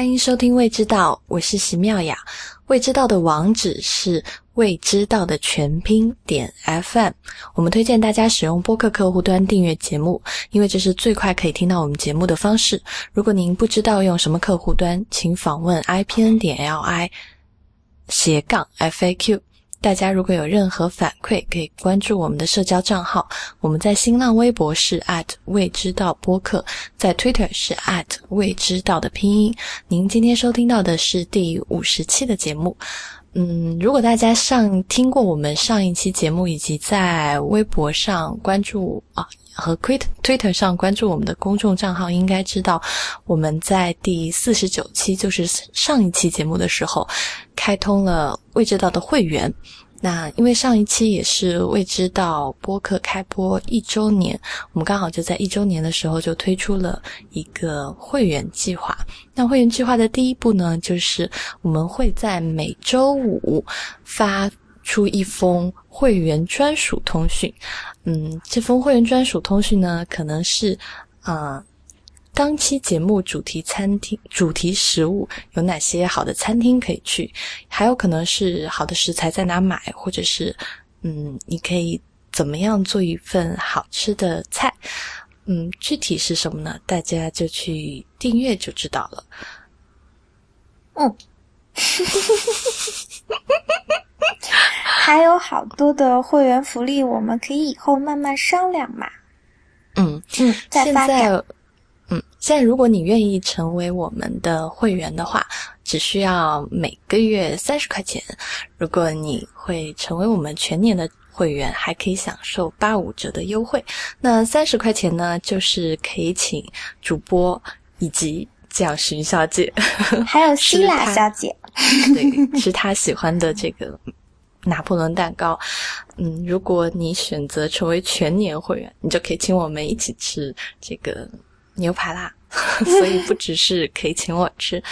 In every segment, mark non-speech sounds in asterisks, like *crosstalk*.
欢迎收听《未知道》，我是席妙雅。未知道的网址是未知道的全拼点 FM。我们推荐大家使用播客客户端订阅节目，因为这是最快可以听到我们节目的方式。如果您不知道用什么客户端，请访问 ipn 点 li 斜杠 faq。大家如果有任何反馈，可以关注我们的社交账号。我们在新浪微博是未知道播客，在 Twitter 是未知道的拼音。您今天收听到的是第五十期的节目。嗯，如果大家上听过我们上一期节目，以及在微博上关注啊和 Twitter 上关注我们的公众账号，应该知道我们在第四十九期，就是上一期节目的时候。开通了未知道的会员，那因为上一期也是未知道播客开播一周年，我们刚好就在一周年的时候就推出了一个会员计划。那会员计划的第一步呢，就是我们会在每周五发出一封会员专属通讯。嗯，这封会员专属通讯呢，可能是啊。当期节目主题餐厅、主题食物有哪些好的餐厅可以去？还有可能是好的食材在哪买，或者是嗯，你可以怎么样做一份好吃的菜？嗯，具体是什么呢？大家就去订阅就知道了。嗯，*laughs* *laughs* 还有好多的会员福利，我们可以以后慢慢商量嘛。嗯嗯，现在。嗯，现在如果你愿意成为我们的会员的话，只需要每个月三十块钱。如果你会成为我们全年的会员，还可以享受八五折的优惠。那三十块钱呢，就是可以请主播以及蒋寻小姐，还有 *laughs* 希腊小姐，对，是她喜欢的这个拿破仑蛋糕。嗯，如果你选择成为全年会员，你就可以请我们一起吃这个。牛排啦，*laughs* 所以不只是可以请我吃。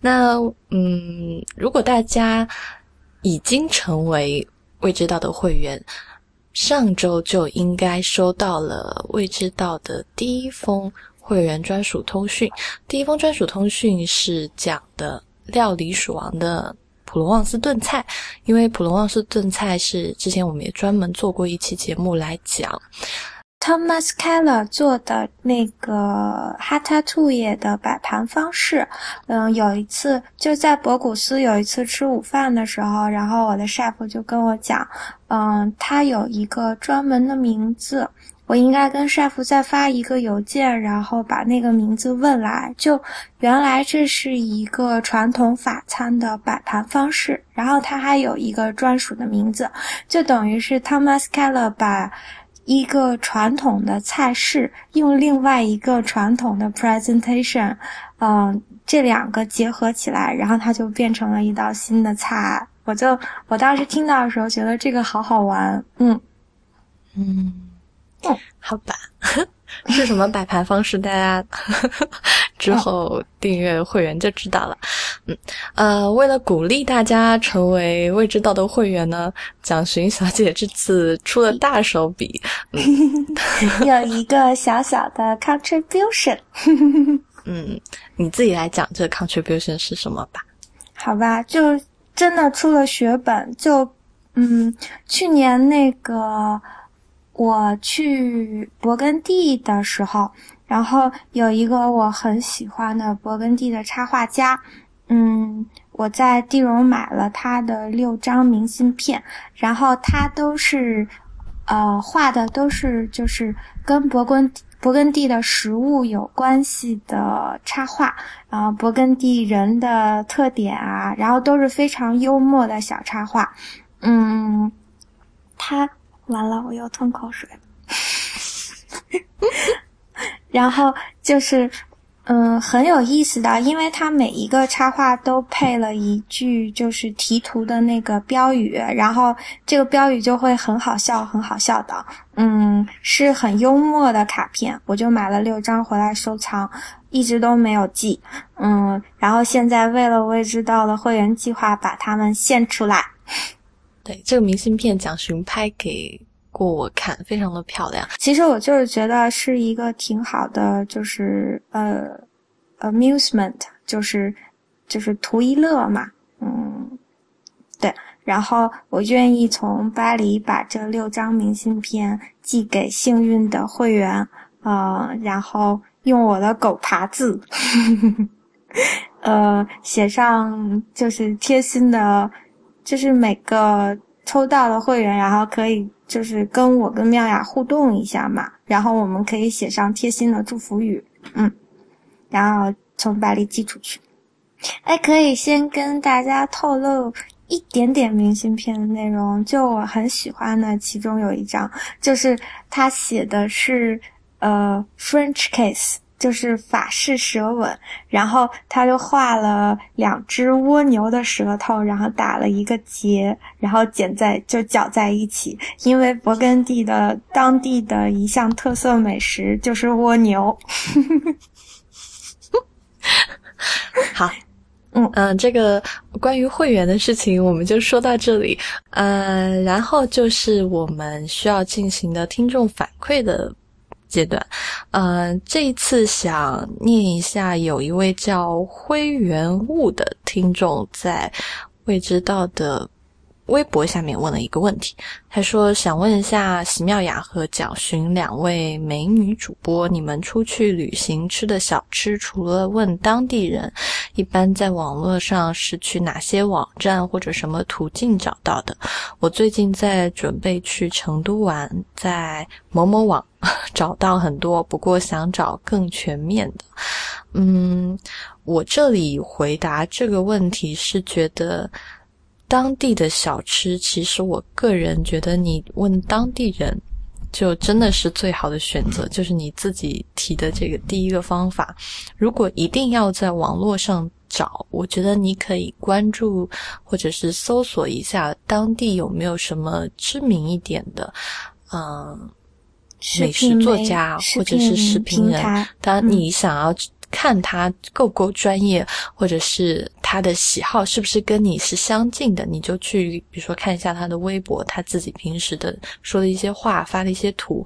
那嗯，如果大家已经成为未知道的会员，上周就应该收到了未知道的第一封会员专属通讯。第一封专属通讯是讲的料理鼠王的普罗旺斯炖菜，因为普罗旺斯炖菜是之前我们也专门做过一期节目来讲。Thomas Keller 做的那个哈塔兔野的摆盘方式，嗯，有一次就在博古斯有一次吃午饭的时候，然后我的 chef 就跟我讲，嗯，他有一个专门的名字，我应该跟 chef 再发一个邮件，然后把那个名字问来。就原来这是一个传统法餐的摆盘方式，然后它还有一个专属的名字，就等于是 Thomas Keller 把。一个传统的菜式，用另外一个传统的 presentation，嗯，这两个结合起来，然后它就变成了一道新的菜。我就我当时听到的时候，觉得这个好好玩。嗯嗯，*laughs* 好吧。*laughs* 是什么摆盘方式？大家 *laughs* 之后订阅会员就知道了。嗯，呃，为了鼓励大家成为未知道的会员呢，蒋寻小姐这次出了大手笔，有一个小小的 contribution。嗯，你自己来讲这 contribution 是什么吧？好吧，就真的出了血本。就嗯，去年那个。我去勃艮第的时候，然后有一个我很喜欢的勃艮第的插画家，嗯，我在地荣买了他的六张明信片，然后他都是，呃，画的都是就是跟勃艮勃艮第的食物有关系的插画，啊，勃艮第人的特点啊，然后都是非常幽默的小插画，嗯，他。完了，我又吞口水。*laughs* 然后就是，嗯，很有意思的，因为它每一个插画都配了一句就是题图的那个标语，然后这个标语就会很好笑，很好笑的，嗯，是很幽默的卡片。我就买了六张回来收藏，一直都没有寄，嗯，然后现在为了未知道的会员计划，把它们献出来。对这个明信片，蒋寻拍给过我看，非常的漂亮。其实我就是觉得是一个挺好的，就是呃，amusement，就是就是图一乐嘛，嗯，对。然后我愿意从巴黎把这六张明信片寄给幸运的会员，呃，然后用我的狗爬字，呵 *laughs* 呵呃，写上就是贴心的，就是每个抽到的会员，然后可以就是跟我跟妙雅互动一下嘛，然后我们可以写上贴心的祝福语，嗯，然后从巴黎寄出去。哎，可以先跟大家透露。一点点明信片的内容，就我很喜欢的，其中有一张，就是他写的是呃 French kiss，就是法式舌吻，然后他就画了两只蜗牛的舌头，然后打了一个结，然后剪在就搅在一起，因为勃艮第的当地的一项特色美食就是蜗牛。*laughs* 好。嗯嗯，这个关于会员的事情我们就说到这里。呃，然后就是我们需要进行的听众反馈的阶段。嗯，这一次想念一下，有一位叫灰原雾的听众在未知道的。微博下面问了一个问题，他说想问一下席妙雅和蒋寻两位美女主播，你们出去旅行吃的小吃，除了问当地人，一般在网络上是去哪些网站或者什么途径找到的？我最近在准备去成都玩，在某某网 *laughs* 找到很多，不过想找更全面的。嗯，我这里回答这个问题是觉得。当地的小吃，其实我个人觉得，你问当地人，就真的是最好的选择。就是你自己提的这个第一个方法。如果一定要在网络上找，我觉得你可以关注或者是搜索一下当地有没有什么知名一点的，嗯，美食作家或者是视频人。当你想要。看他够不够专业，或者是他的喜好是不是跟你是相近的，你就去，比如说看一下他的微博，他自己平时的说的一些话，发的一些图。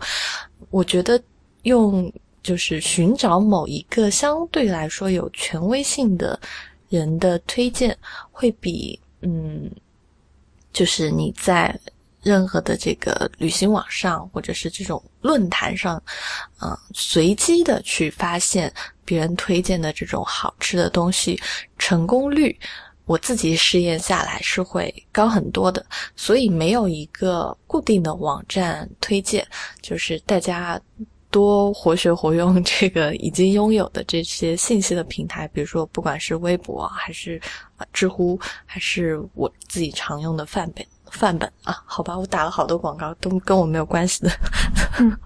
我觉得用就是寻找某一个相对来说有权威性的人的推荐，会比嗯，就是你在。任何的这个旅行网上，或者是这种论坛上，嗯，随机的去发现别人推荐的这种好吃的东西，成功率，我自己试验下来是会高很多的。所以没有一个固定的网站推荐，就是大家多活学活用这个已经拥有的这些信息的平台，比如说不管是微博还是啊知乎，还是我自己常用的范本。范本啊，好吧，我打了好多广告，都跟我没有关系的。嗯，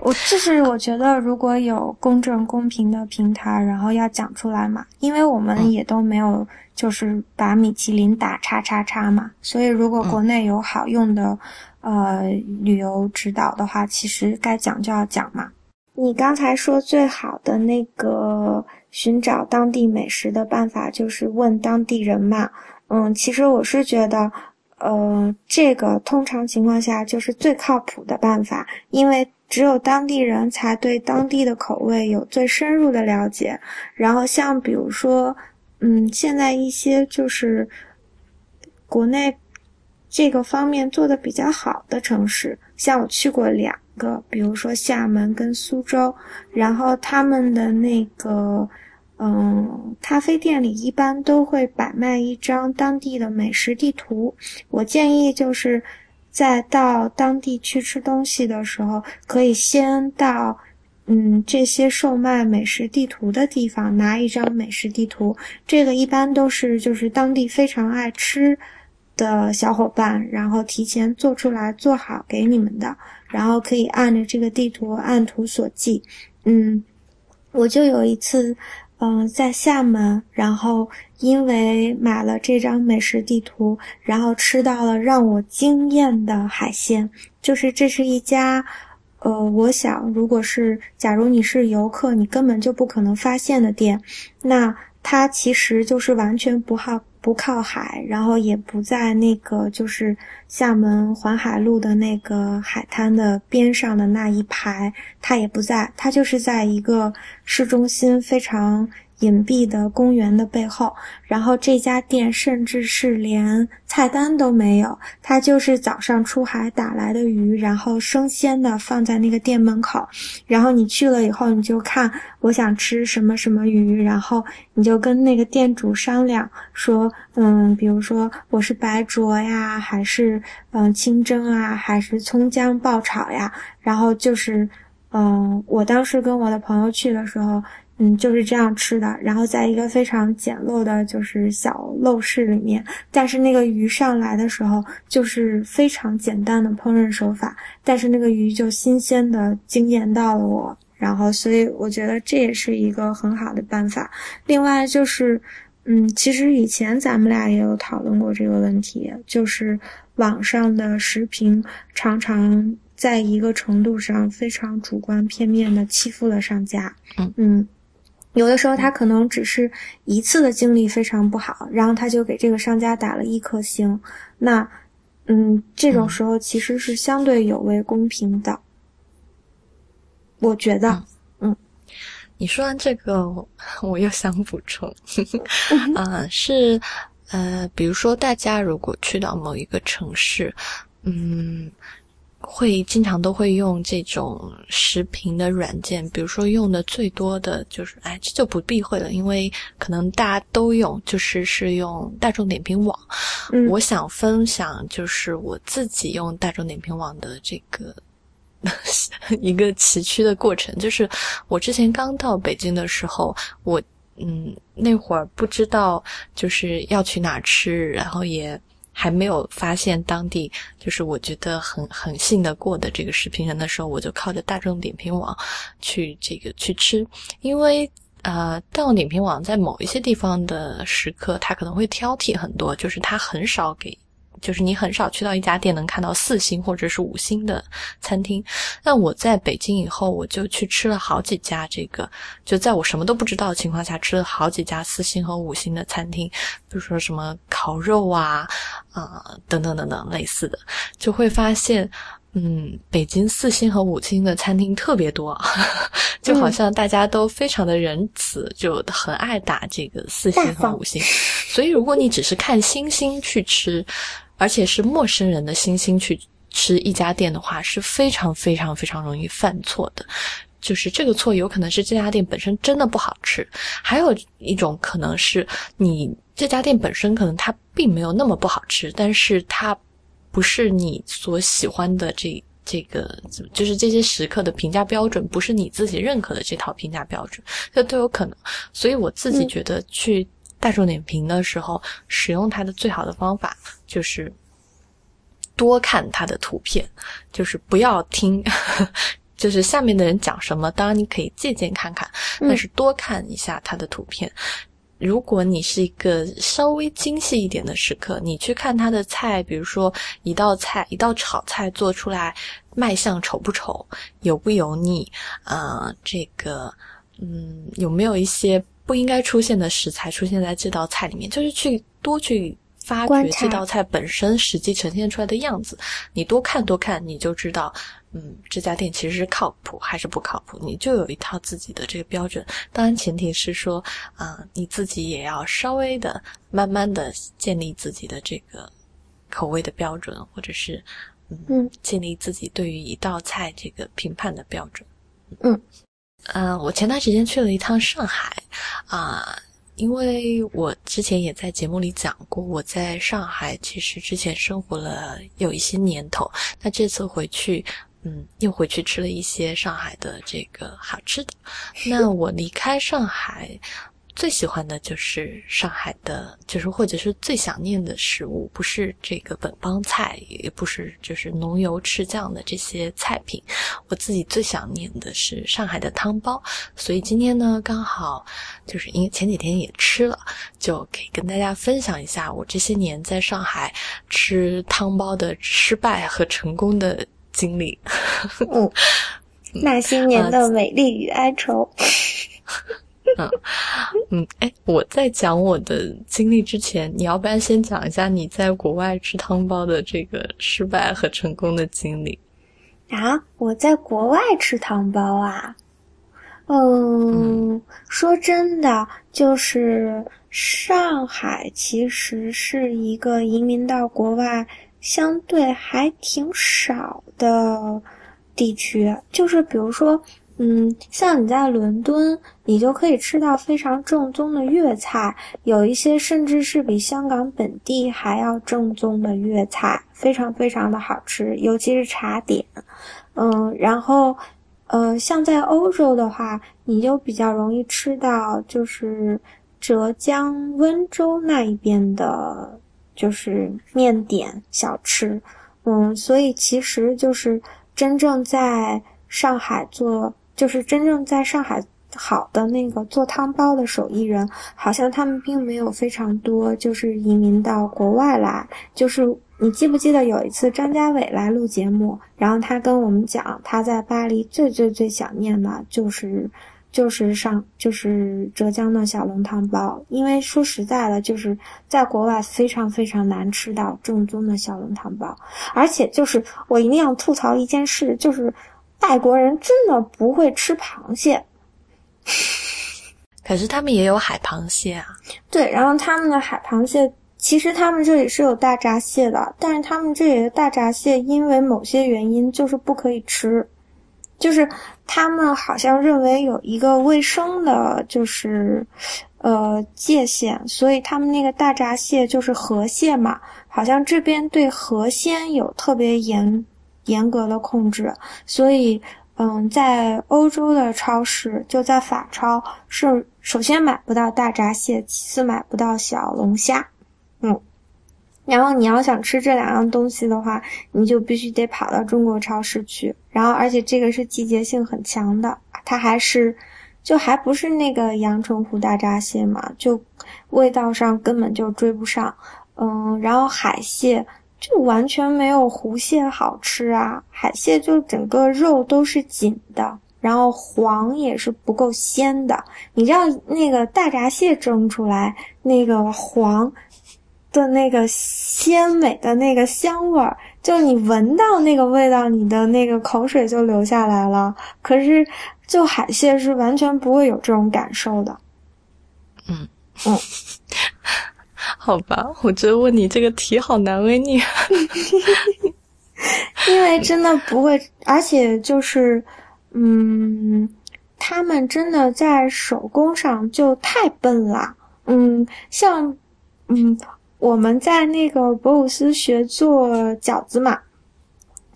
我就是我觉得，如果有公正公平的平台，然后要讲出来嘛，因为我们也都没有就是把米其林打叉叉叉嘛，所以如果国内有好用的呃旅游指导的话，其实该讲就要讲嘛。你刚才说最好的那个寻找当地美食的办法就是问当地人嘛，嗯，其实我是觉得。呃，这个通常情况下就是最靠谱的办法，因为只有当地人才对当地的口味有最深入的了解。然后像比如说，嗯，现在一些就是国内这个方面做的比较好的城市，像我去过两个，比如说厦门跟苏州，然后他们的那个。嗯，咖啡店里一般都会摆卖一张当地的美食地图。我建议就是在到当地去吃东西的时候，可以先到嗯这些售卖美食地图的地方拿一张美食地图。这个一般都是就是当地非常爱吃的小伙伴，然后提前做出来做好给你们的，然后可以按着这个地图按图索骥。嗯，我就有一次。嗯，在厦门，然后因为买了这张美食地图，然后吃到了让我惊艳的海鲜。就是这是一家，呃，我想如果是假如你是游客，你根本就不可能发现的店。那它其实就是完全不好。不靠海，然后也不在那个就是厦门环海路的那个海滩的边上的那一排，它也不在，它就是在一个市中心非常隐蔽的公园的背后，然后这家店甚至是连菜单都没有，它就是早上出海打来的鱼，然后生鲜的放在那个店门口，然后你去了以后，你就看我想吃什么什么鱼，然后你就跟那个店主商量说，嗯，比如说我是白灼呀，还是嗯清蒸啊，还是葱姜爆炒呀，然后就是，嗯，我当时跟我的朋友去的时候。嗯，就是这样吃的，然后在一个非常简陋的，就是小陋室里面。但是那个鱼上来的时候，就是非常简单的烹饪手法，但是那个鱼就新鲜的惊艳到了我。然后，所以我觉得这也是一个很好的办法。另外就是，嗯，其实以前咱们俩也有讨论过这个问题，就是网上的视频常常在一个程度上非常主观片面的欺负了商家。嗯嗯。有的时候他可能只是一次的经历非常不好，然后他就给这个商家打了一颗星。那，嗯，这种时候其实是相对有违公平的。我觉得，嗯，你说完这个，*laughs* 我又想补充，啊，*laughs* 是，呃，比如说大家如果去到某一个城市，嗯。会经常都会用这种视频的软件，比如说用的最多的就是，哎，这就不避讳了，因为可能大家都用，就是是用大众点评网。我想分享就是我自己用大众点评网的这个 *laughs* 一个崎岖的过程，就是我之前刚到北京的时候，我嗯那会儿不知道就是要去哪吃，然后也。还没有发现当地就是我觉得很很信得过的这个食品人的时候，我就靠着大众点评网去这个去吃，因为呃，大众点评网在某一些地方的时刻，他可能会挑剔很多，就是他很少给。就是你很少去到一家店能看到四星或者是五星的餐厅，那我在北京以后，我就去吃了好几家这个，就在我什么都不知道的情况下，吃了好几家四星和五星的餐厅，比如说什么烤肉啊，啊等等等等类似的，就会发现，嗯，北京四星和五星的餐厅特别多，*laughs* 就好像大家都非常的仁慈，就很爱打这个四星和五星，所以如果你只是看星星去吃。而且是陌生人的星星去吃一家店的话，是非常非常非常容易犯错的。就是这个错有可能是这家店本身真的不好吃，还有一种可能是你这家店本身可能它并没有那么不好吃，但是它不是你所喜欢的这这个，就是这些食客的评价标准不是你自己认可的这套评价标准，这都有可能。所以我自己觉得去。大众点评的时候，使用它的最好的方法就是多看它的图片，就是不要听，*laughs* 就是下面的人讲什么，当然你可以借鉴看看，但是多看一下它的图片。如果你是一个稍微精细一点的食客，你去看它的菜，比如说一道菜，一道炒菜做出来卖相丑不丑，油不油腻，啊，这个，嗯，有没有一些。不应该出现的食材出现在这道菜里面，就是去多去发掘这道菜本身实际呈现出来的样子。你多看多看，你就知道，嗯，这家店其实是靠谱还是不靠谱。你就有一套自己的这个标准。当然，前提是说，啊，你自己也要稍微的、慢慢的建立自己的这个口味的标准，或者是，嗯，建立自己对于一道菜这个评判的标准。嗯。嗯，我前段时间去了一趟上海，啊，因为我之前也在节目里讲过，我在上海其实之前生活了有一些年头，那这次回去，嗯，又回去吃了一些上海的这个好吃的。那我离开上海。最喜欢的就是上海的，就是或者是最想念的食物，不是这个本帮菜，也不是就是浓油赤酱的这些菜品。我自己最想念的是上海的汤包，所以今天呢，刚好就是因为前几天也吃了，就可以跟大家分享一下我这些年在上海吃汤包的失败和成功的经历。*laughs* 嗯，那些年的美丽与哀愁。*laughs* *laughs* 嗯嗯，哎，我在讲我的经历之前，你要不然先讲一下你在国外吃汤包的这个失败和成功的经历啊？我在国外吃汤包啊？嗯，说真的，就是上海其实是一个移民到国外相对还挺少的地区。就是比如说，嗯，像你在伦敦，你就可以吃到非常正宗的粤菜，有一些甚至是比香港本地还要正宗的粤菜，非常非常的好吃，尤其是茶点。嗯，然后。呃，像在欧洲的话，你就比较容易吃到，就是浙江温州那一边的，就是面点小吃。嗯，所以其实就是真正在上海做，就是真正在上海好的那个做汤包的手艺人，好像他们并没有非常多，就是移民到国外来，就是。你记不记得有一次张家伟来录节目，然后他跟我们讲，他在巴黎最最最想念的就是，就是上就是浙江的小笼汤包，因为说实在的，就是在国外非常非常难吃到正宗的小笼汤包，而且就是我一定要吐槽一件事，就是外国人真的不会吃螃蟹，*laughs* 可是他们也有海螃蟹啊。对，然后他们的海螃蟹。其实他们这里是有大闸蟹的，但是他们这里的大闸蟹因为某些原因就是不可以吃，就是他们好像认为有一个卫生的，就是呃界限，所以他们那个大闸蟹就是河蟹嘛，好像这边对河鲜有特别严严格的控制，所以嗯，在欧洲的超市，就在法超是首先买不到大闸蟹，其次买不到小龙虾。嗯，然后你要想吃这两样东西的话，你就必须得跑到中国超市去。然后，而且这个是季节性很强的，它还是，就还不是那个阳澄湖大闸蟹嘛，就味道上根本就追不上。嗯，然后海蟹就完全没有湖蟹好吃啊，海蟹就整个肉都是紧的，然后黄也是不够鲜的。你知道那个大闸蟹蒸出来那个黄。的那个鲜美的那个香味儿，就你闻到那个味道，你的那个口水就流下来了。可是，就海蟹是完全不会有这种感受的。嗯嗯，*laughs* *laughs* 好吧，我觉得问你这个题好难为你，*laughs* 因为真的不会，而且就是，嗯，他们真的在手工上就太笨了。嗯，像，嗯。我们在那个博古斯学做饺子嘛，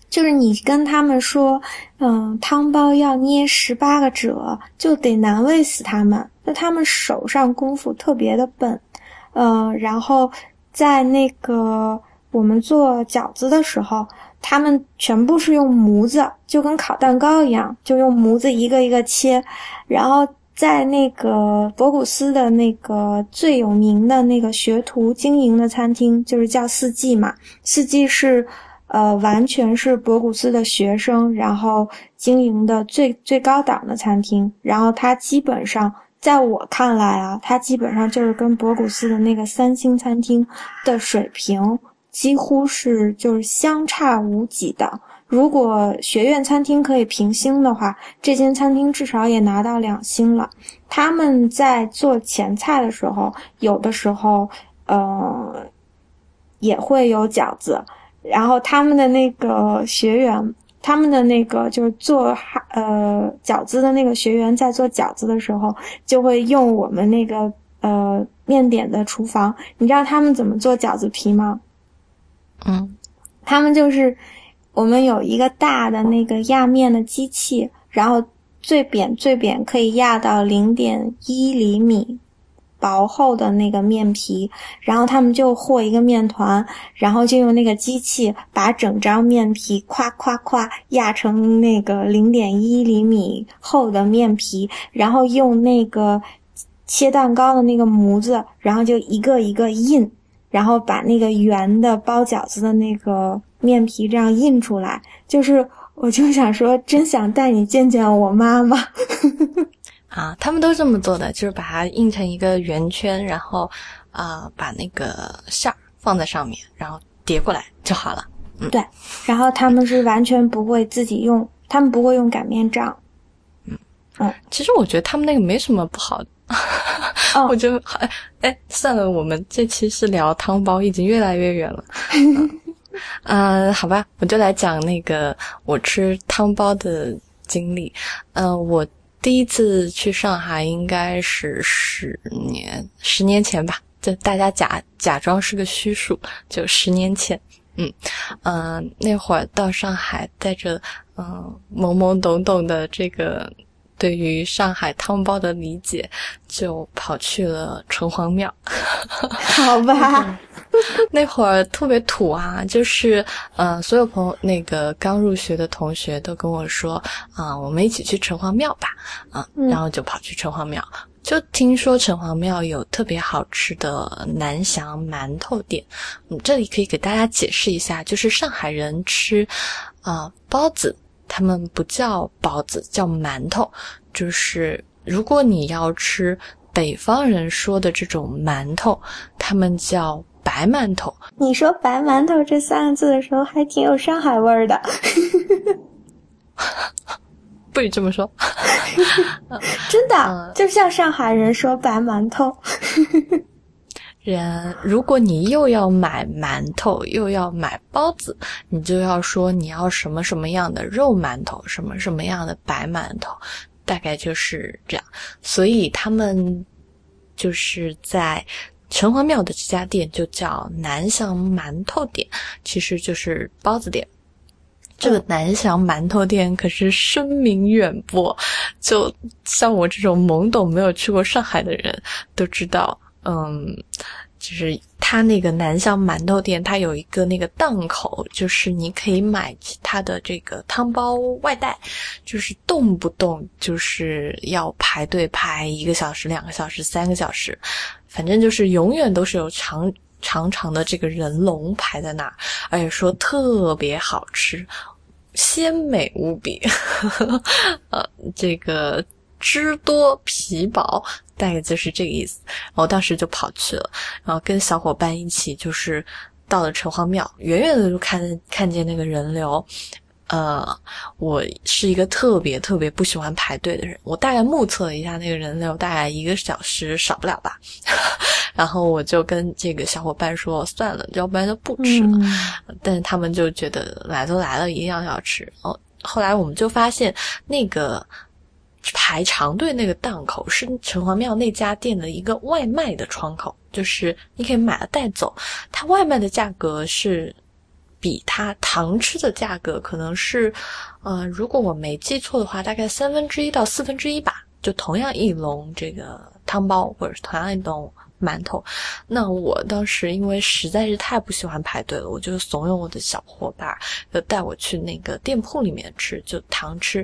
就是你跟他们说，嗯，汤包要捏十八个褶，就得难为死他们。那他们手上功夫特别的笨，呃，然后在那个我们做饺子的时候，他们全部是用模子，就跟烤蛋糕一样，就用模子一个一个切，然后。在那个博古斯的那个最有名的那个学徒经营的餐厅，就是叫四季嘛。四季是，呃，完全是博古斯的学生，然后经营的最最高档的餐厅。然后它基本上，在我看来啊，它基本上就是跟博古斯的那个三星餐厅的水平，几乎是就是相差无几的。如果学院餐厅可以评星的话，这间餐厅至少也拿到两星了。他们在做前菜的时候，有的时候，呃，也会有饺子。然后他们的那个学员，他们的那个就是做呃饺子的那个学员，在做饺子的时候，就会用我们那个呃面点的厨房。你知道他们怎么做饺子皮吗？嗯，他们就是。我们有一个大的那个压面的机器，然后最扁最扁可以压到零点一厘米薄厚的那个面皮，然后他们就和一个面团，然后就用那个机器把整张面皮夸夸夸压成那个零点一厘米厚的面皮，然后用那个切蛋糕的那个模子，然后就一个一个印，然后把那个圆的包饺子的那个。面皮这样印出来，就是我就想说，真想带你见见我妈妈。*laughs* 啊，他们都这么做的，就是把它印成一个圆圈，然后啊，把那个馅儿放在上面，然后叠过来就好了。嗯，对。然后他们是完全不会自己用，他们不会用擀面杖。嗯嗯，其实我觉得他们那个没什么不好 *laughs* 我就哎哎，算了，我们这期是聊汤包，已经越来越远了。*laughs* 嗯、好吧，我就来讲那个我吃汤包的经历。呃，我第一次去上海应该是十年十年前吧，就大家假假装是个虚数，就十年前。嗯嗯、呃那会儿到上海，带着嗯、呃懵懵懂懂的这个对于上海汤包的理解，就跑去了城隍庙。*laughs* 好吧，*laughs* 那会儿特别土啊，就是呃，所有朋友那个刚入学的同学都跟我说啊、我们一起去城隍庙吧，啊、嗯然后就跑去城隍庙。就听说城隍庙有特别好吃的南翔馒头店，嗯，这里可以给大家解释一下，就是上海人吃啊、包子，他们不叫包子，叫馒头。就是如果你要吃北方人说的这种馒头，他们叫白馒头。你说“白馒头”这三个字的时候，还挺有上海味儿的。*laughs* 不许这么说。*laughs* 真的，嗯就像上海人说“白馒头 *laughs* 人，如果你又要买馒头，又要买包子，你就要说你要什么什么样的肉馒头，什么什么样的白馒头，大概就是这样。所以他们就是在城隍庙的这家店就叫南翔馒头店，其实就是包子店。这个南翔馒头店可是声名远播，就像我这种懵懂没有去过上海的人都知道，嗯，就是他那个南翔馒头店，它有一个那个档口，就是你可以买它的这个汤包外带，就是动不动就是要排队排一个小时、两个小时、三个小时，反正就是永远都是有长长长的这个人龙排在那儿，而且说特别好吃，鲜美无比，*laughs* 呃，这个汁多皮薄，大概就是这个意思。然后当时就跑去了，然后跟小伙伴一起，就是到了城隍庙，远远的就看看见那个人流。呃，我是一个特别特别不喜欢排队的人，我大概目测了一下那个人流，大概一个小时少不了吧。*laughs* 然后我就跟这个小伙伴说，算了，要不然就不”。吃了。嗯，*laughs* 但是他们就觉得来都来了，一定要要吃。哦，后来我们就发现那个排长队那个档口是城隍庙那家店的一个外卖的窗口，就是你可以买了带走。它外卖的价格是比它糖吃的价格可能是，呃，如果我没记错的话，大概三分之一到四分之一吧。就同样一笼这个汤包，或者是同样一笼馒头，那我当时因为实在是太不喜欢排队了，我就怂恿我的小伙伴，就带我去那个店铺里面吃，就糖吃。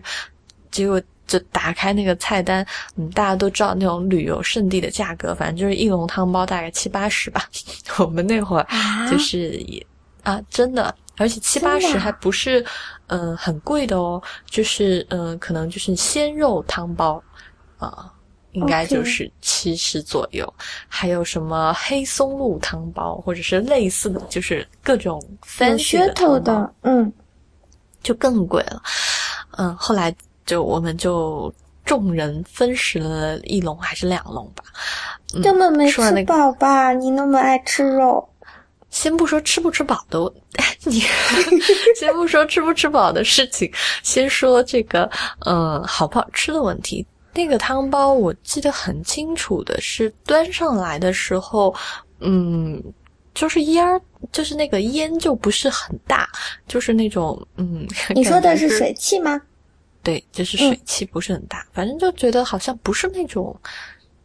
结果就打开那个菜单，嗯，大家都知道那种旅游胜地的价格，反正就是一笼汤包大概七八十吧。我们那会儿啊就是也啊，真的，而且七八十还不是嗯、呃很贵的哦，就是嗯、呃可能就是鲜肉汤包啊。应该就是七十左右还有什么黑松露汤包，或者是类似的，就是各种有 fancy 噱头的，嗯，就更贵了。嗯，后来就我们就众人分食了一笼还是两笼吧。嗯根本没吃饱吧？你那么爱吃肉，先不说吃不吃饱的，*laughs* 你先不说吃不吃饱的事情，先说这个嗯好不好吃的问题。那个汤包我记得很清楚的是端上来的时候，嗯，就是烟儿，就是那个烟就不是很大，就是那种嗯，你说的是水汽吗？对，就是嗯水汽不是很大，反正就觉得好像不是那种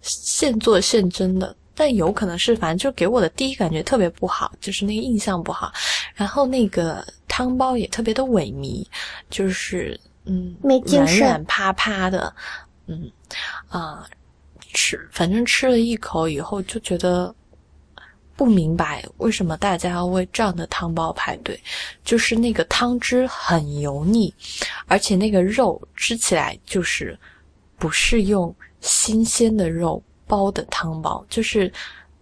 现做现蒸的，但有可能是，反正就给我的第一感觉特别不好，就是那个印象不好。然后那个汤包也特别的萎靡，就是嗯没精软神软趴趴的，嗯啊、吃反正吃了一口以后就觉得。不明白为什么大家要为这样的汤包排队，就是那个汤汁很油腻，而且那个肉吃起来就是不是用新鲜的肉包的汤包，就是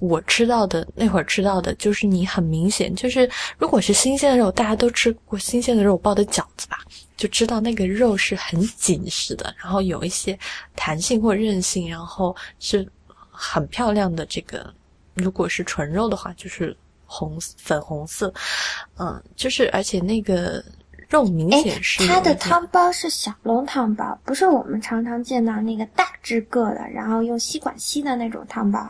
我吃到的那会儿吃到的，就是你很明显，就是如果是新鲜的肉，大家都吃过新鲜的肉包的饺子吧，就知道那个肉是很紧实的，然后有一些弹性或韧性，然后是很漂亮的。这个如果是纯肉的话，就是红粉红色，嗯，就是而且那个肉明显是它的汤包是小笼汤包，不是我们常常见到那个大只个的，然后用吸管吸的那种汤包。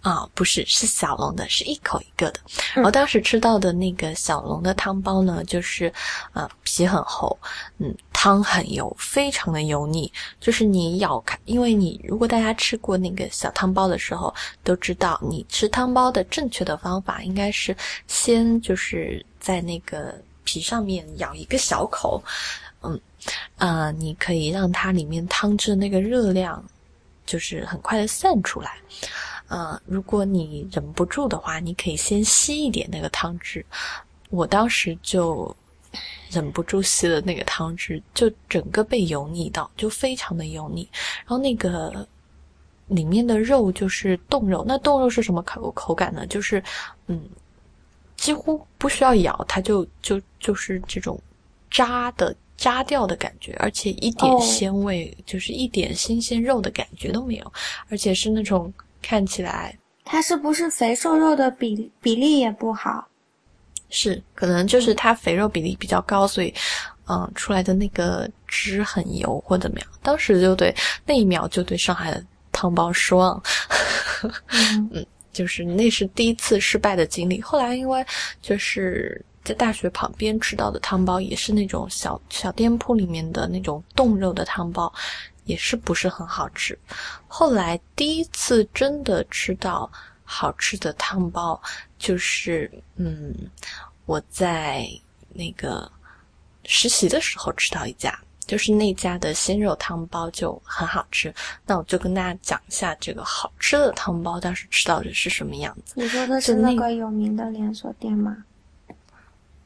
啊，不是，是小笼的，是一口一个的。我当时吃到的那个小笼的汤包呢，就是，呃，皮很厚，嗯，汤很油，非常的油腻。就是你咬开，因为你如果大家吃过那个小汤包的时候，都知道，你吃汤包的正确的方法应该是先就是在那个皮上面咬一个小口，嗯，啊，你可以让它里面汤汁的那个热量，就是很快的散出来。呃，如果你忍不住的话，你可以先吸一点那个汤汁。我当时就忍不住吸了那个汤汁，就整个被油腻到，就非常的油腻。然后那个里面的肉就是冻肉，那冻肉是什么口口感呢？就是嗯，几乎不需要咬，它就就就是这种渣的渣掉的感觉，而且一点鲜味，就是一点新鲜肉的感觉都没有，而且是那种。看起来，它是不是肥瘦肉的比比例也不好？是，可能就是它肥肉比例比较高，所以，嗯，出来的那个汁很油或怎么样。当时就对那一秒就对上海的汤包失望，*laughs* 嗯，就是那是第一次失败的经历。后来因为就是在大学旁边吃到的汤包，也是那种小小店铺里面的那种冻肉的汤包。也是不是很好吃。后来第一次真的吃到好吃的汤包，就是嗯，我在那个实习的时候吃到一家，就是那家的鲜肉汤包就很好吃。那我就跟大家讲一下这个好吃的汤包当时吃到的是什么样子。你说的是那个有名的连锁店吗？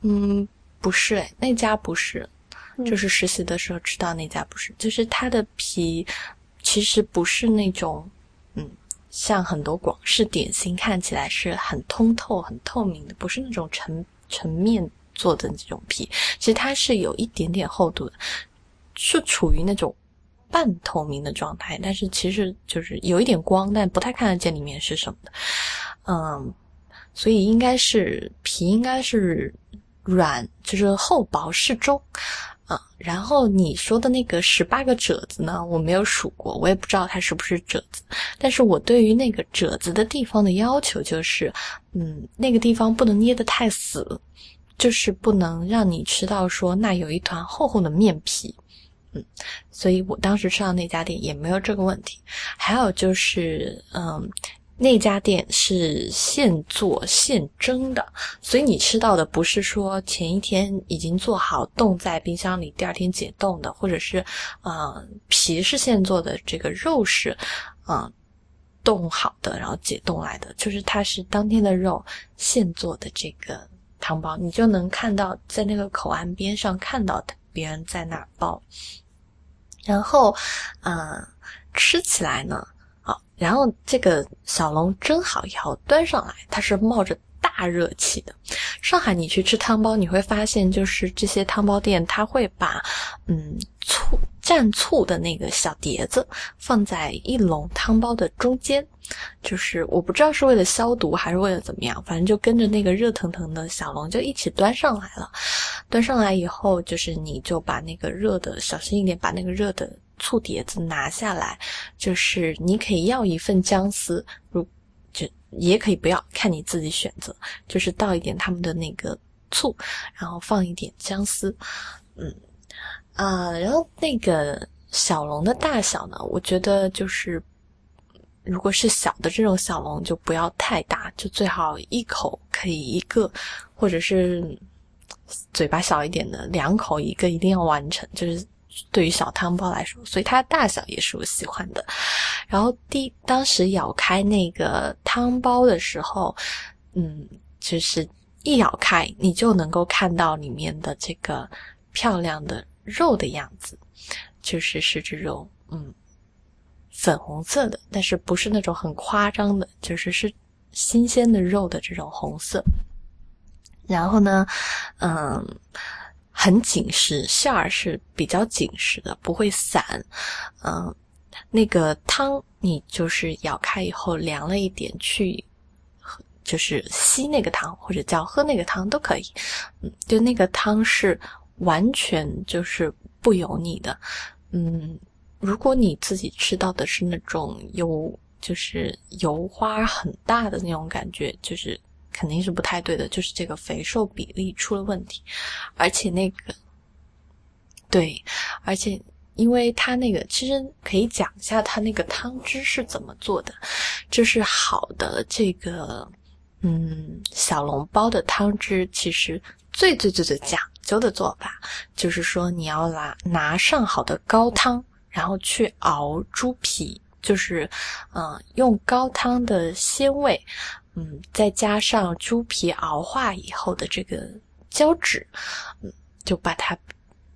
嗯，不是，哎，那家不是。就是实习的时候吃到那家不是，就是它的皮其实不是那种，嗯，像很多广式点心看起来是很通透、很透明的，不是那种成成面做的这种皮，其实它是有一点点厚度的，是处于那种半透明的状态，但是其实就是有一点光，但不太看得见里面是什么的，嗯，所以应该是皮应该是软，就是厚薄适中啊。然后你说的那个十八个褶子呢，我没有数过，我也不知道它是不是褶子。但是我对于那个褶子的地方的要求就是，嗯，那个地方不能捏得太死，就是不能让你吃到说那有一团厚厚的面皮，嗯，所以我当时吃到那家店也没有这个问题。还有就是，嗯。那家店是现做现蒸的，所以你吃到的不是说前一天已经做好冻在冰箱里，第二天解冻的，或者是，嗯，皮是现做的，这个肉是，嗯，冻好的，然后解冻来的，就是它是当天的肉现做的这个汤包，你就能看到在那个口岸边上看到的别人在那儿包，然后，嗯，吃起来呢。然后这个小笼蒸好以后端上来，它是冒着大热气的。上海你去吃汤包，你会发现就是这些汤包店，它会把嗯醋蘸醋的那个小碟子放在一笼汤包的中间，就是我不知道是为了消毒还是为了怎么样，反正就跟着那个热腾腾的小笼就一起端上来了。端上来以后，就是你就把那个热的小心一点，把那个热的。醋碟子拿下来，就是你可以要一份姜丝，如就也可以不要，看你自己选择。就是倒一点他们的那个醋，然后放一点姜丝，嗯啊，然后那个小笼的大小呢，我觉得就是如果是小的这种小笼，就不要太大，就最好一口可以一个，或者是嘴巴小一点的两口一个，一定要完成，就是。对于小汤包来说，所以它的大小也是我喜欢的。然后第当时咬开那个汤包的时候，嗯，就是一咬开，你就能够看到里面的这个漂亮的肉的样子，就是是这种嗯粉红色的，但是不是那种很夸张的，就是是新鲜的肉的这种红色。然后呢，嗯，很紧实，馅儿是比较紧实的，不会散。嗯，那个汤你就是咬开以后凉了一点，去就是吸那个汤或者叫喝那个汤都可以。嗯，就那个汤是完全就是不油腻的。嗯，如果你自己吃到的是那种油，就是油花很大的那种感觉，就是。肯定是不太对的，就是这个肥瘦比例出了问题，而且那个，对，而且因为它那个其实可以讲一下它那个汤汁是怎么做的，就是好的这个嗯小笼包的汤汁，其实最最最最讲究的做法，就是说你要拿拿上好的高汤，然后去熬猪皮，就是嗯用高汤的鲜味。嗯，再加上猪皮熬化以后的这个胶质，嗯，就把它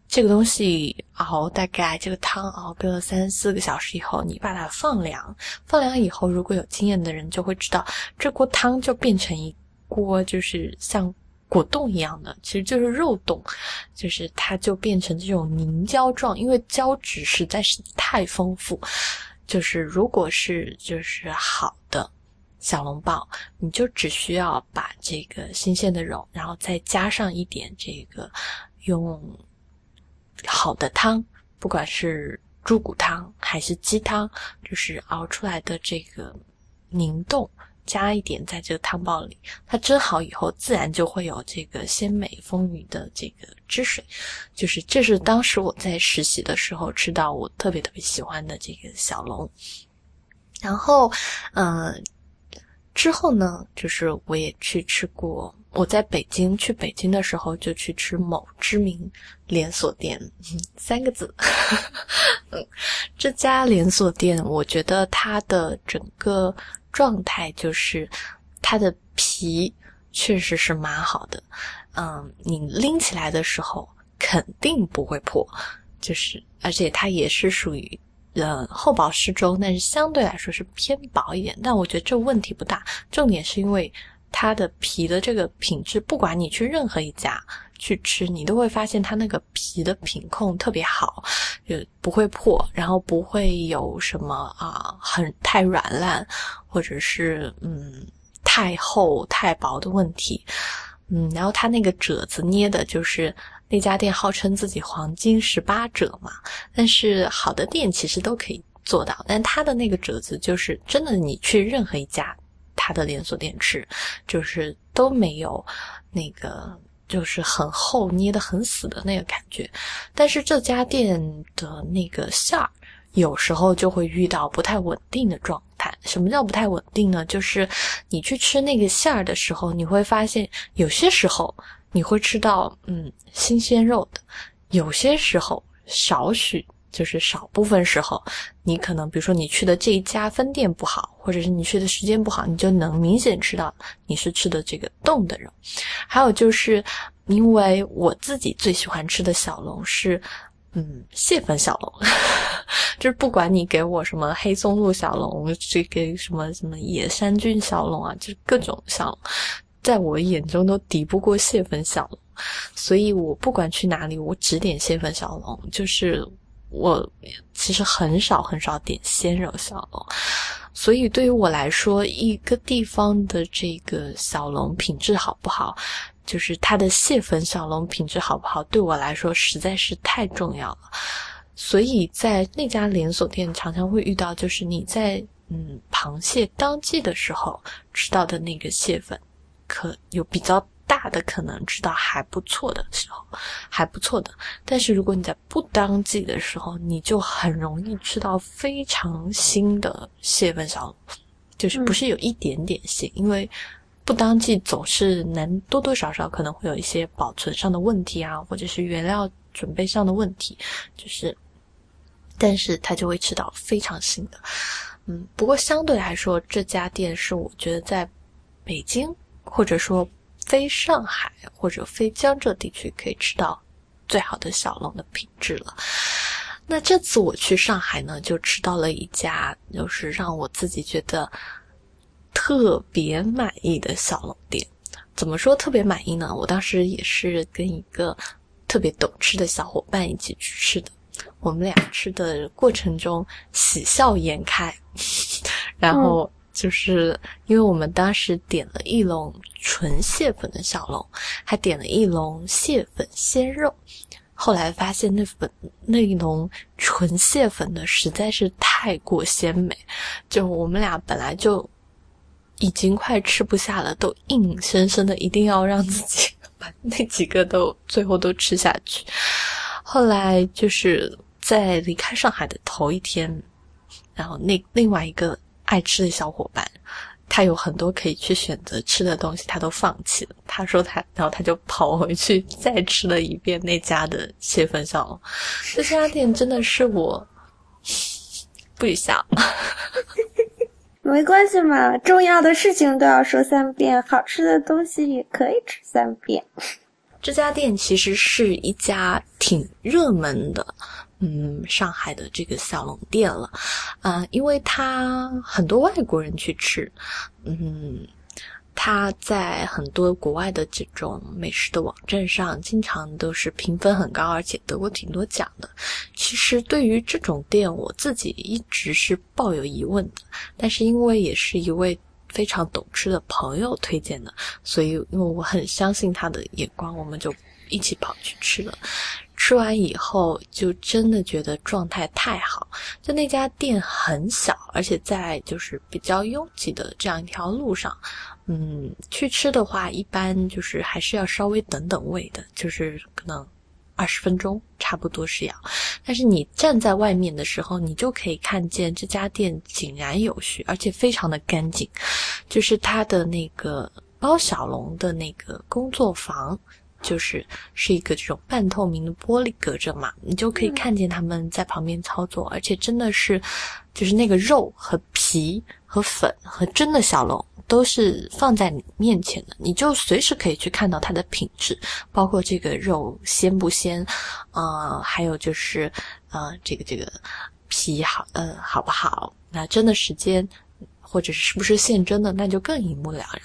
这个东西熬大概这个汤熬个三四个小时以后，你把它放凉，放凉以后，如果有经验的人就会知道，这锅汤就变成一锅就是像果冻一样的，其实就是肉冻，就是它就变成这种凝胶状，因为胶质实在是太丰富，就是如果是就是好的。小笼包，你就只需要把这个新鲜的肉，然后再加上一点这个用好的汤，不管是猪骨汤还是鸡汤，就是熬出来的这个凝冻，加一点在这个汤包里，它蒸好以后，自然就会有这个鲜美丰腴的这个汁水。就是这是当时我在实习的时候吃到我特别特别喜欢的这个小龙，然后，嗯。之后呢，就是我也去吃过。我在北京去北京的时候，就去吃某知名连锁店，*laughs* 三个字。*laughs* 这家连锁店，我觉得它的整个状态就是它的皮确实是蛮好的。嗯，你拎起来的时候肯定不会破，就是而且它也是属于。呃，厚薄适中，但是相对来说是偏薄一点。但我觉得这问题不大，重点是因为它的皮的这个品质，不管你去任何一家去吃，你都会发现它那个皮的品控特别好，就不会破，然后不会有什么啊很太软烂，或者是嗯太厚太薄的问题。嗯，然后它那个褶子捏的就是。那家店号称自己黄金十八褶嘛，但是好的店其实都可以做到。但它的那个褶子就是真的，你去任何一家它的连锁店吃，就是都没有那个就是很厚捏得很死的那个感觉。但是这家店的那个馅儿有时候就会遇到不太稳定的状态。什么叫不太稳定呢？就是你去吃那个馅儿的时候，你会发现有些时候。你会吃到嗯新鲜肉的，有些时候少许就是少部分时候，你可能比如说你去的这一家分店不好，或者是你去的时间不好，你就能明显吃到你是吃的这个冻的肉。还有就是因为我自己最喜欢吃的小龙是嗯蟹粉小龙，*laughs* 就是不管你给我什么黑松露小龙，这个什么什么野山菌小龙啊，就是各种小龙。在我眼中都抵不过蟹粉小龙，所以我不管去哪里，我只点蟹粉小龙。就是我其实很少很少点鲜肉小笼，所以对于我来说，一个地方的这个小笼品质好不好，就是它的蟹粉小笼品质好不好，对我来说实在是太重要了。所以在那家连锁店常常会遇到，就是你在嗯螃蟹当季的时候吃到的那个蟹粉。可有比较大的可能吃到还不错的时候，还不错的。但是如果你在不当季的时候，你就很容易吃到非常新的蟹粉小笼，就是不是有一点点腥，因为不当季总是能多多少少可能会有一些保存上的问题啊，或者是原料准备上的问题，就是，但是它就会吃到非常新的。嗯，不过相对来说，这家店是我觉得在北京。或者说，非上海或者非江浙地区可以吃到最好的小笼的品质了。那这次我去上海呢，就吃到了一家，就是让我自己觉得特别满意的小龙店。怎么说特别满意呢？我当时也是跟一个特别懂吃的小伙伴一起去吃的。我们俩吃的过程中喜笑颜开，*laughs* 然后就是因为我们当时点了一笼纯蟹粉的小龙，还点了一笼蟹粉鲜肉。后来发现那粉那一笼纯蟹粉的实在是太过鲜美，就我们俩本来就已经快吃不下了，都硬生生的一定要让自己把那几个都最后都吃下去。后来就是在离开上海的头一天，然后那另外一个爱吃的小伙伴。他有很多可以去选择吃的东西，他都放弃了。他说他，然后他就跑回去再吃了一遍那家的蟹粉小笼。这家店真的是我不许笑，*laughs* 没关系嘛，重要的事情都要说三遍，好吃的东西也可以吃三遍。这家店其实是一家挺热门的。嗯，上海的这个小龙店了，啊，因为它很多外国人去吃，嗯，它在很多国外的这种美食的网站上，经常都是评分很高，而且得过挺多奖的。其实对于这种店，我自己一直是抱有疑问的，但是因为也是一位非常懂吃的朋友推荐的，所以因为我很相信他的眼光，我们就一起跑去吃了。吃完以后，就真的觉得状态太好。就那家店很小，而且在就是比较拥挤的这样一条路上，嗯，去吃的话，一般就是还是要稍微等等位的，就是可能二十分钟差不多是要。但是你站在外面的时候，你就可以看见这家店井然有序，而且非常的干净。就是它的那个包小龙的那个工作房。就是是一个这种半透明的玻璃隔着嘛，你就可以看见他们在旁边操作，而且真的是，就是那个肉和皮和粉和真的小龙都是放在你面前的，你就随时可以去看到它的品质，包括这个肉鲜不鲜，啊，还有就是啊，这个这个皮好呃好不好？那蒸的时间。或者是不是现蒸的，那就更一目了然了。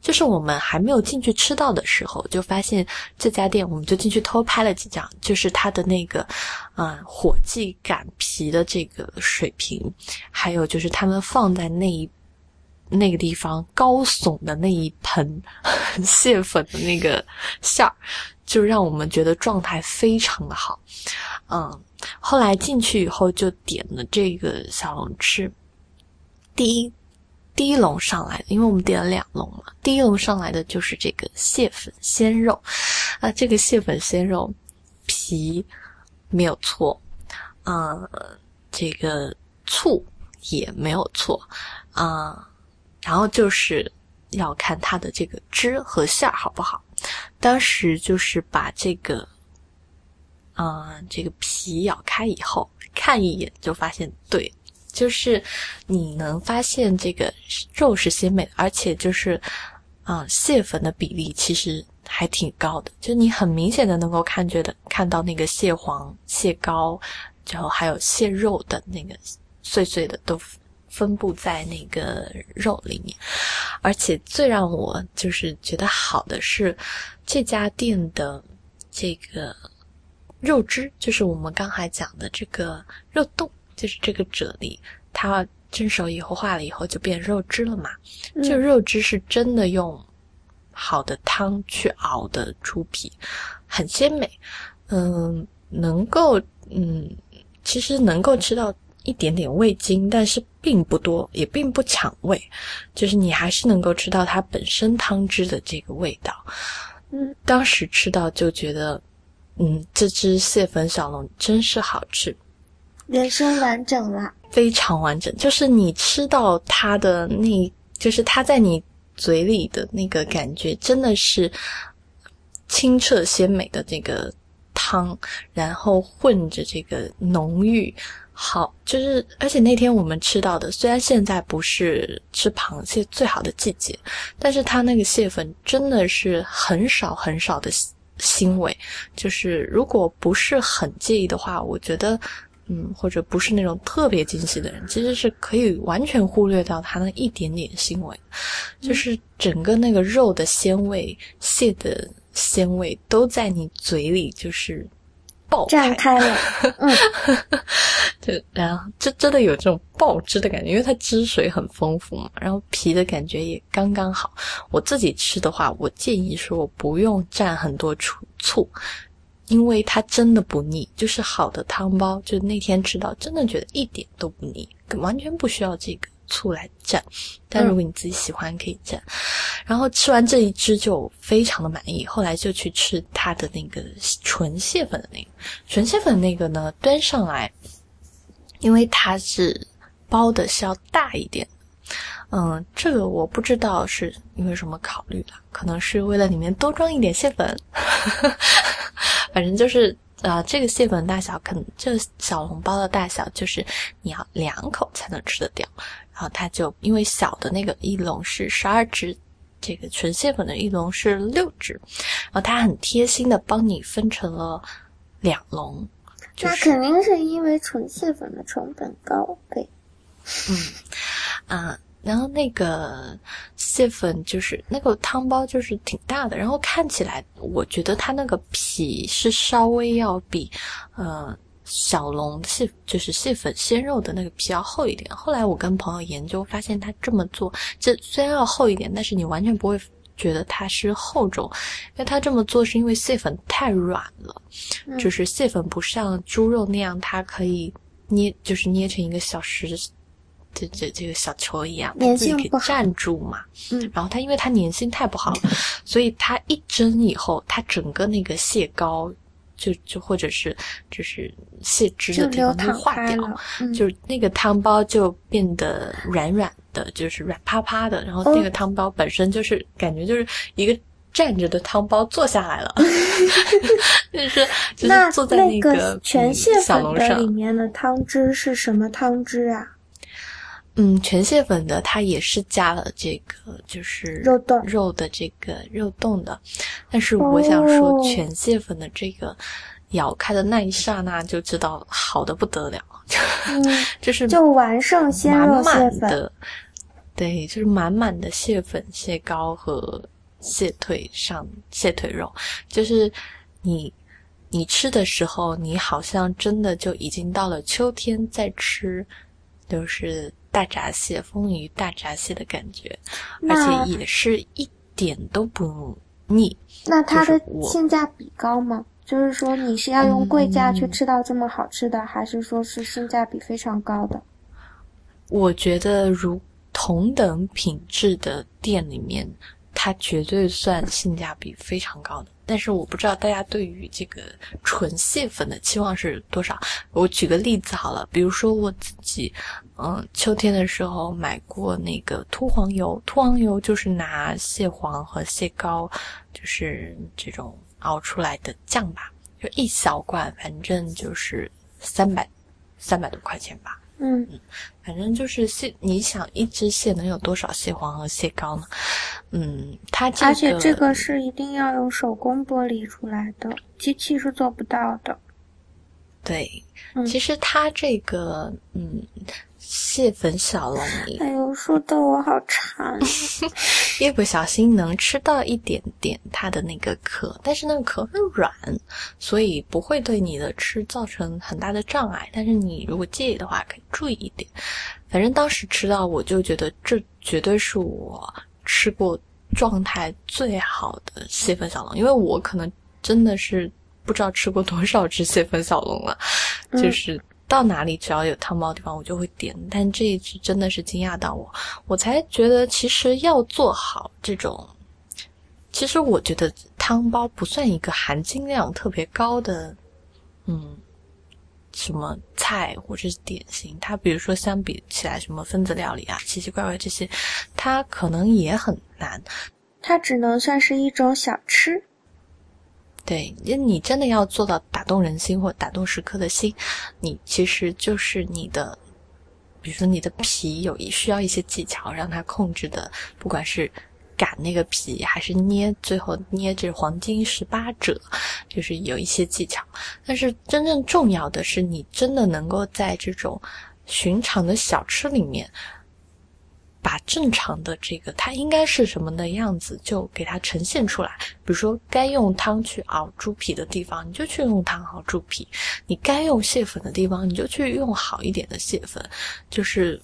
就是我们还没有进去吃到的时候，就发现这家店，我们就进去偷拍了几张，就是它的那个，嗯，火计擀皮的这个水平，还有就是他们放在那一那个地方高耸的那一盆 *laughs* 蟹粉的那个馅儿，就让我们觉得状态非常的好。嗯，后来进去以后就点了这个小龙吃，第一。第一笼上来的，因为我们点了两笼嘛。第一笼上来的就是这个蟹粉鲜肉，啊，这个蟹粉鲜肉皮没有错，啊，这个醋也没有错，啊，然后就是要看它的这个汁和馅儿好不好。当时就是把这个，啊，这个皮咬开以后，看一眼就发现对。就是你能发现这个肉是鲜美的，而且就是啊，蟹粉的比例其实还挺高的。就你很明显的能够看觉得看到那个蟹黄、蟹膏，然后还有蟹肉的那个碎碎的都分布在那个肉里面。而且最让我就是觉得好的是这家店的这个肉汁，就是我们刚才讲的这个肉冻。就是这个啫喱，它蒸熟以后化了以后就变肉汁了嘛。这肉汁是真的用好的汤去熬的猪皮，很鲜美。嗯，能够嗯，其实能够吃到一点点味精，但是并不多，也并不抢味。就是你还是能够吃到它本身汤汁的这个味道。嗯，当时吃到就觉得，嗯，这只蟹粉小龙真是好吃。人生完整了，非常完整。就是你吃到它的那，就是它在你嘴里的那个感觉，真的是清澈鲜美的这个汤，然后混着这个浓郁，好，就是而且那天我们吃到的，虽然现在不是吃螃蟹最好的季节，但是它那个蟹粉真的是很少很少的腥味，就是如果不是很介意的话，我觉得。嗯，或者不是那种特别精细的人，其实是可以完全忽略掉它那一点点腥味，就是整个那个肉的鲜味、蟹的鲜味都在你嘴里，就是爆炸开了。*laughs* 嗯，*laughs* 就然后就真的有这种爆汁的感觉，因为它汁水很丰富嘛，然后皮的感觉也刚刚好。我自己吃的话，我建议说不用蘸很多醋醋。因为它真的不腻，就是好的汤包，就那天吃到，真的觉得一点都不腻，完全不需要这个醋来蘸。但如果你自己喜欢，可以蘸。然后吃完这一支就非常的满意，后来就去吃它的那个纯蟹粉的那个，纯蟹粉那个呢，端上来，因为它是包的是要大一点。嗯，这个我不知道是因为什么考虑的，可能是为了里面多装一点蟹粉。*laughs* 反正就是啊，这个蟹粉大小，可能这小笼包的大小就是你要两口才能吃得掉。然后它就因为小的那个一笼是十二只，这个纯蟹粉的一笼是六只，然后它很贴心的帮你分成了两笼。那肯定是因为纯蟹粉的成本高，呗。嗯，啊。然后那个蟹粉就是那个汤包就是挺大的，然后看起来我觉得它那个皮是稍微要比，呃小龙蟹就是蟹粉鲜肉的那个皮要厚一点。后来我跟朋友研究发现，他这么做，这虽然要厚一点，但是你完全不会觉得它是厚重，因为他这么做是因为蟹粉太软了，就是蟹粉不像猪肉那样，它可以捏，就是捏成一个小石。这这这个小球一样，自己可以站住嘛。嗯，然后它因为它粘性太不好，*laughs* 所以它一蒸以后，它整个那个蟹膏就就或者是就是蟹汁的地方就化掉，就是那个汤包就变得软软的，就是软趴趴的。然后那个汤包本身就是感觉就是一个站着的汤包坐下来了，*laughs* 就是 *laughs* 就是坐在那个全蟹粉的里面的汤汁是什么汤汁啊？嗯，全蟹粉的它也是加了这个，就是肉冻肉的这个肉冻的，但是我想说，全蟹粉的这个咬开的那一刹那就知道好的不得了，就是就完胜鲜肉蟹粉，对，就是满满的蟹粉、蟹膏和蟹腿上蟹腿肉，就是你你吃的时候，你好像真的就已经到了秋天在吃，就是。大闸蟹，丰鱼大闸蟹的感觉，而且也是一点都不腻。那它的性价比高吗？就是说，你是要用贵价去吃到这么好吃的，还是说是性价比非常高的？我觉得，如同等品质的店里面，它绝对算性价比非常高的。但是我不知道大家对于这个纯蟹粉的期望是多少。我举个例子好了，比如说我自己，嗯，秋天的时候买过那个秃黄油，秃黄油就是拿蟹黄和蟹膏，就是这种熬出来的酱吧，就一小罐，反正就是三百三百多块钱吧。嗯，反正就是蟹，你想一只蟹能有多少蟹黄和蟹膏呢？嗯，它这个而且这个是一定要用手工剥离出来的，机器是做不到的。对，其实它这个，嗯。蟹粉小龙里，哎呦，说的我好馋。一 *laughs* 不小心能吃到一点点它的那个壳，但是那个壳很软，所以不会对你的吃造成很大的障碍。但是你如果介意的话，可以注意一点。反正当时吃到，我就觉得这绝对是我吃过状态最好的蟹粉小龙，因为我可能真的是不知道吃过多少只蟹粉小龙了，就是。到哪里只要有汤包的地方，我就会点。但这一次真的是惊讶到我，我才觉得其实要做好这种。其实我觉得汤包不算一个含金量特别高的，嗯，什么菜或者是点心。它比如说相比起来，什么分子料理啊、奇奇怪怪这些，它可能也很难。它只能算是一种小吃。对，因为你真的要做到打动人心或打动食客的心，你其实就是你的，比如说你的皮有一需要一些技巧，让它控制的，不管是擀那个皮，还是捏，最后捏这黄金十八褶，就是有一些技巧。但是真正重要的是，你真的能够在这种寻常的小吃里面。把正常的这个它应该是什么的样子，就给它呈现出来。比如说，该用汤去熬猪皮的地方，你就去用汤熬猪皮；你该用蟹粉的地方，你就去用好一点的蟹粉。就是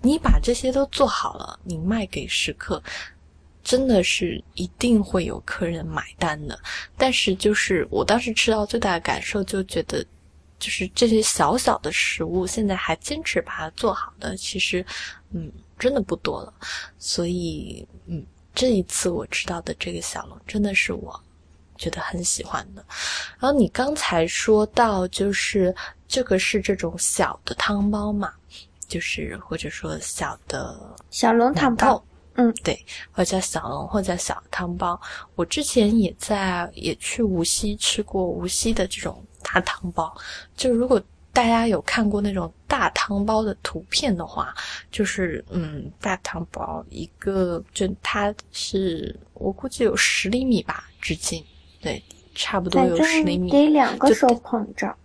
你把这些都做好了，你卖给食客，真的是一定会有客人买单的。但是，就是我当时吃到最大的感受，就觉得，就是这些小小的食物，现在还坚持把它做好的，其实，嗯。真的不多了，所以，嗯，这一次我吃到的这个小龙真的是我觉得很喜欢的。然后你刚才说到，就是这个是这种小的汤包嘛，就是或者说小的小龙汤包，嗯，对，或者叫小龙，或者叫小汤包。我之前也在也去无锡吃过无锡的这种大汤包，就如果。大家有看过那种大汤包的图片的话，就是嗯，大汤包一个，就它是我估计有十厘米吧，直径，对，差不多有十厘米，得两个手捧着，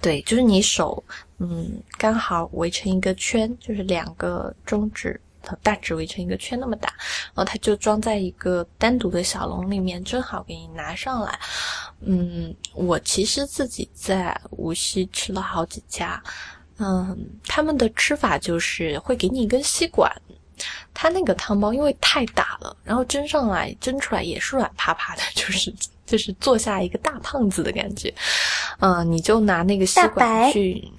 对，就是你手，嗯，刚好围成一个圈，就是两个中指。大致围成一个圈那么大，然后它就装在一个单独的小笼里面，正好给你拿上来。嗯，我其实自己在无锡吃了好几家，嗯，他们的吃法就是会给你一根吸管，它那个汤包因为太大了，然后蒸上来蒸出来也是软趴趴的，就是就是坐下一个大胖子的感觉。嗯，你就拿那个吸管去。*laughs*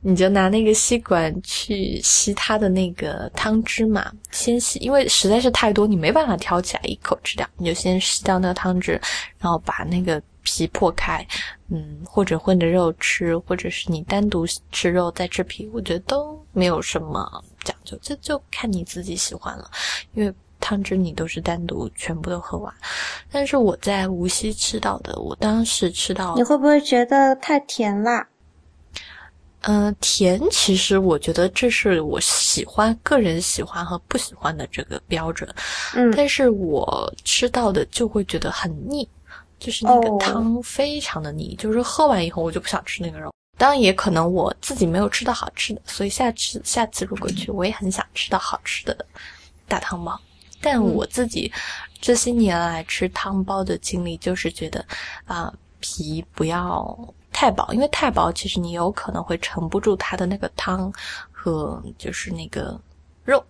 你就拿那个吸管去吸它的那个汤汁嘛，先吸，因为实在是太多，你没办法挑起来一口吃掉，你就先吸掉那个汤汁，然后把那个皮破开，嗯，或者混着肉吃，或者是你单独吃肉再吃皮，我觉得都没有什么讲究，这就看你自己喜欢了，因为汤汁你都是单独全部都喝完。但是我在无锡吃到的，我当时吃到，你会不会觉得太甜啦？嗯，甜其实我觉得这是我喜欢个人喜欢和不喜欢的这个标准。嗯，但是我吃到的就会觉得很腻，就是那个汤非常的腻，就是喝完以后我就不想吃那个肉。当然也可能我自己没有吃到好吃的，所以下次下次如果去，我也很想吃到好吃的大汤包。但我自己这些年来吃汤包的经历就是觉得啊，皮不要。太薄，因为太薄，其实你有可能会盛不住它的那个汤和就是那个肉，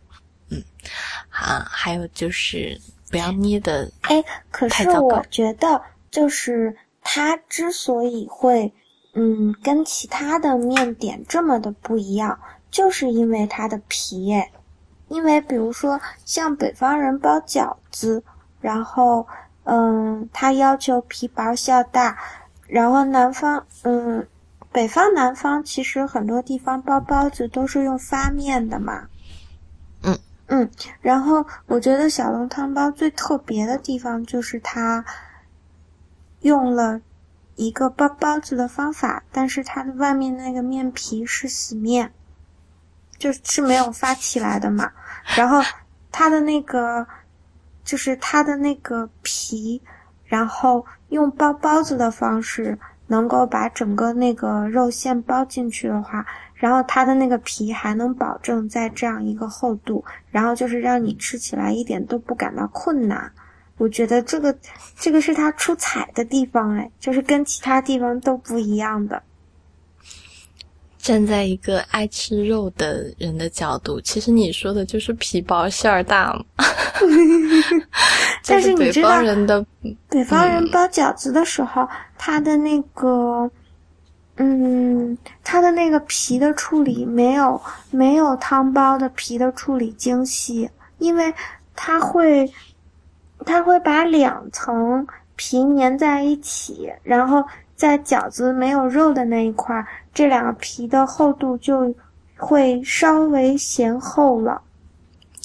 嗯，啊，还有就是不要捏的哎，可是我觉得就是它之所以会嗯跟其他的面点这么的不一样，就是因为它的皮哎，因为比如说像北方人包饺子，然后嗯，他要求皮薄馅大。然后南方，嗯，北方、南方其实很多地方包包子都是用发面的嘛。嗯嗯，然后我觉得小笼汤包最特别的地方就是它用了一个包包子的方法，但是它的外面那个面皮是死面，就是没有发起来的嘛。然后它的那个就是它的那个皮。然后用包包子的方式，能够把整个那个肉馅包进去的话，然后它的那个皮还能保证在这样一个厚度，然后就是让你吃起来一点都不感到困难。我觉得这个，这个是它出彩的地方，哎，就是跟其他地方都不一样的。站在一个爱吃肉的人的角度，其实你说的就是皮薄馅儿大嘛。*laughs* 但是你知道，北方人包饺子的时候，他的那个，嗯，他的那个皮的处理没有没有汤包的皮的处理精细，因为他会他会把两层皮粘在一起，然后在饺子没有肉的那一块。这两个皮的厚度就会稍微嫌厚了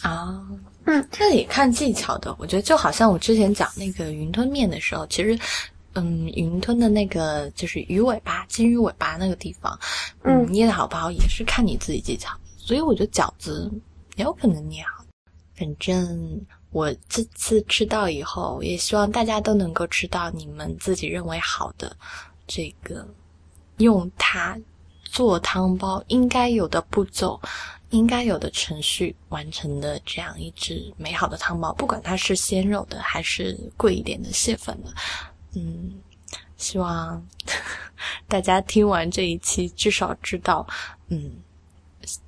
啊，嗯，这也看技巧的。我觉得就好像我之前讲那个云吞面的时候，其实，嗯，云吞的那个就是鱼尾巴、金鱼尾巴那个地方，嗯，捏的好不好也是看你自己技巧。所以我觉得饺子也有可能捏好。反正我这次吃到以后，也希望大家都能够吃到你们自己认为好的这个，用它做汤包应该有的步骤。应该有的程序完成的这样一只美好的汤包，不管它是鲜肉的还是贵一点的蟹粉的，嗯，希望大家听完这一期至少知道，嗯，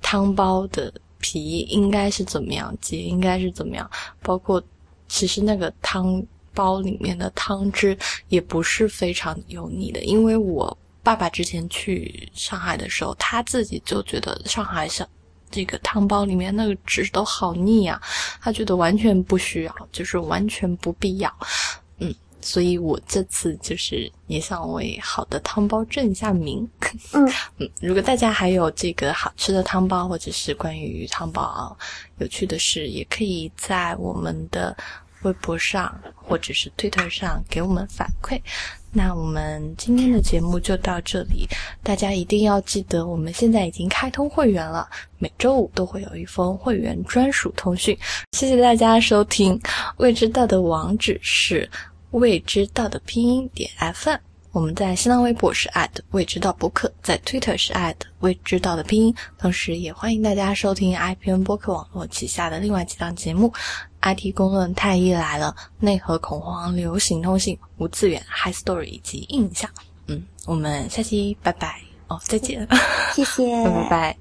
汤包的皮应该是怎么样接，应该是怎么样，包括其实那个汤包里面的汤汁也不是非常油腻的，因为我爸爸之前去上海的时候，他自己就觉得上海小。这个汤包里面那个汁都好腻啊，他觉得完全不需要，就是完全不必要，嗯，所以我这次就是也想为好的汤包正一下名，*laughs* *laughs* 嗯嗯，如果大家还有这个好吃的汤包或者是关于汤包有趣的事，也可以在我们的微博上或者是推特上给我们反馈。那我们今天的节目就到这里，大家一定要记得，我们现在已经开通会员了，每周五都会有一封会员专属通讯。谢谢大家收听，未知道的网址是未知道的拼音点 fm。我们在新浪微博是未知道播客，在 Twitter 是未知道的拼音，同时也欢迎大家收听 IPN 播客网络旗下的另外几档节目。IT 公论太医来了，内核恐慌，流行通信，无资源，High Story 以及印象。嗯，我们下期拜拜哦，再见，谢谢，*laughs* 拜拜。